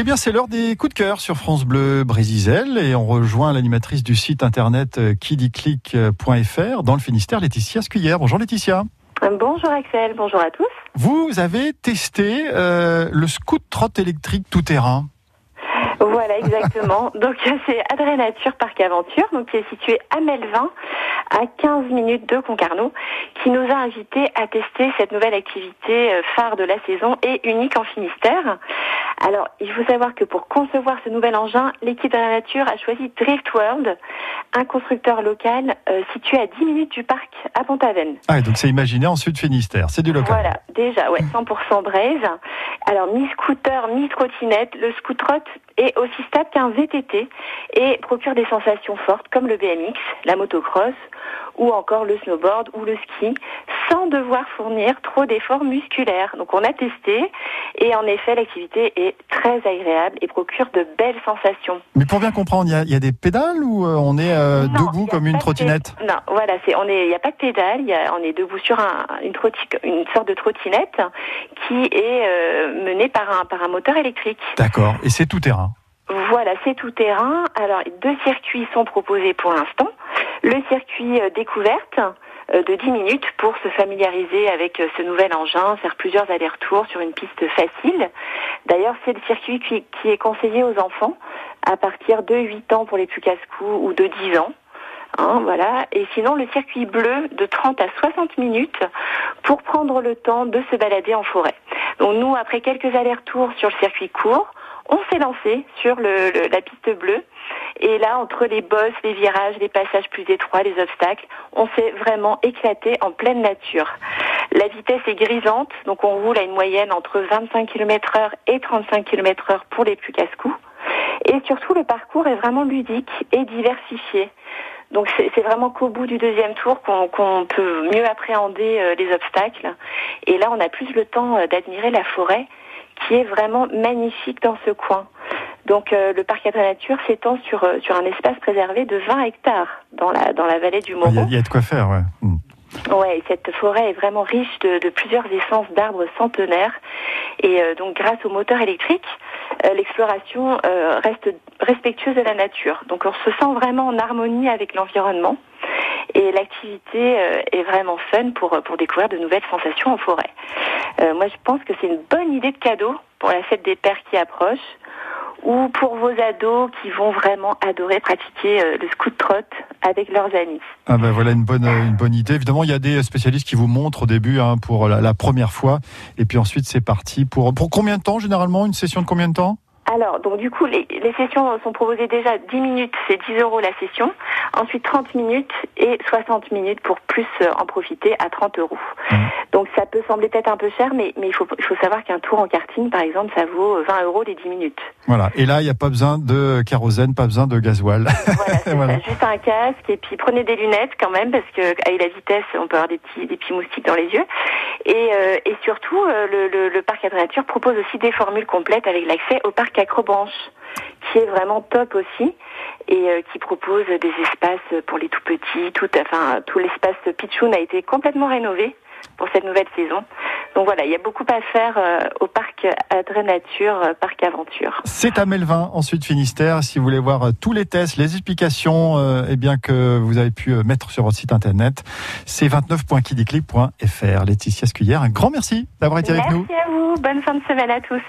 Eh bien, c'est l'heure des coups de cœur sur France Bleu Brésisel et on rejoint l'animatrice du site internet kidiclick.fr dans le Finistère, Laetitia Scuyer. Bonjour Laetitia. Bonjour Axel, bonjour à tous. Vous avez testé euh, le scoot trot électrique tout terrain. Voilà, exactement. donc c'est Adrénature Parc Aventure, donc qui est situé à Melvin, à 15 minutes de Concarneau, qui nous a invités à tester cette nouvelle activité euh, phare de la saison et unique en Finistère. Alors, il faut savoir que pour concevoir ce nouvel engin, l'équipe de la nature a choisi Drift World, un constructeur local euh, situé à 10 minutes du parc à Pont-Aven. Ah, donc c'est imaginé en Sud Finistère, c'est du local. Voilà, déjà, ouais, 100% braise. Alors, mi-scooter, mi-trottinette, le scootrot est aussi stable qu'un VTT et procure des sensations fortes comme le BMX, la motocross ou encore le snowboard ou le ski sans devoir fournir trop d'efforts musculaires. Donc on a testé et en effet l'activité est très agréable et procure de belles sensations. Mais pour bien comprendre, il y a, des pédales ou euh, on est euh, debout comme une trottinette Non, voilà, c'est on est, il n'y a pas de pédales, on est debout sur une, une sorte de trottinette qui est euh, menée par un par un moteur électrique. D'accord, et c'est tout terrain. Voilà, c'est tout terrain. Alors deux circuits sont proposés pour l'instant. Le circuit découverte de 10 minutes pour se familiariser avec euh, ce nouvel engin, faire plusieurs allers-retours sur une piste facile. D'ailleurs, c'est le circuit qui, est conseillé aux enfants à partir de 8 ans pour les plus casse-cou ou de 10 ans. Hein, voilà. Et sinon, le circuit bleu de 30 à 60 minutes pour prendre le temps de se balader en forêt. Donc nous, après quelques allers-retours sur le circuit court, on s'est lancé sur le, la piste bleue. Et là, entre les bosses, les virages, les passages plus étroits, les obstacles, on s'est vraiment éclaté en pleine nature. La vitesse est grisante, donc on roule à une moyenne entre 25 km heure et 35 km heure pour les plus casse-coups. Et surtout, le parcours est vraiment ludique et diversifié. Donc c'est vraiment qu'au bout du deuxième tour qu'on peut mieux appréhender euh, les obstacles. Et là, on a plus le temps euh, d'admirer la forêt qui est vraiment magnifique dans ce coin. Donc euh, le parc à nature s'étend sur, euh, sur un espace préservé de 20 hectares dans la, dans la vallée du Moro. Il y, a de quoi faire, ouais. Mm. Ouais, cette forêt est vraiment riche de, de plusieurs essences d'arbres centenaires. Et euh, donc grâce au moteur électrique, l'exploration reste respectueuse de la nature. Donc on se sent vraiment en harmonie avec l'environnement. Et l'activité est vraiment fun pour, pour découvrir de nouvelles sensations en forêt. moi, je pense que c'est une bonne idée de cadeau pour la fête des pères qui approche ou pour vos ados qui vont vraiment adorer pratiquer euh, le scoot trot avec leurs amis. Ah ben voilà une bonne une bonne idée. Évidemment, il y a des spécialistes qui vous montrent au début hein, pour la, la, première fois, et puis ensuite c'est parti pour pour combien de temps généralement une session de combien de temps? Alors, donc du coup, les, les, sessions sont proposées déjà 10 minutes, c'est 10 euros la session. Ensuite, 30 minutes et 60 minutes pour plus euh, en profiter à 30 euros. Mmh. Donc ça peut sembler peut-être un peu cher, mais, mais il, faut, il faut savoir qu'un tour en karting, par exemple, ça vaut 20 euros les 10 minutes. Voilà, et là, il n'y a pas besoin de kérosène, pas besoin de gasoil. Voilà, voilà. juste un casque, et puis prenez des lunettes quand même, parce qu'avec la vitesse, on peut avoir des petits, des petits moustiques dans les yeux. Et, euh, et surtout, euh, le, le, le parc nature propose aussi des formules complètes avec l'accès au parc Acrobranche, qui est vraiment top aussi et euh, qui propose des espaces pour les tout petits. Tout, enfin, tout l'espace Pichoun a été complètement rénové pour cette nouvelle saison. Donc voilà, il y a beaucoup à faire euh, au parc Adrenature, euh, parc Aventure. C'est à Melvin, ensuite Finistère. Si vous voulez voir tous les tests, les explications, eh bien que vous avez pu mettre sur votre site internet, c'est 29.kidiclick.fr. Laetitia Scuyer, un grand merci d'avoir été avec nous. Merci à vous. Bonne fin de semaine à tous.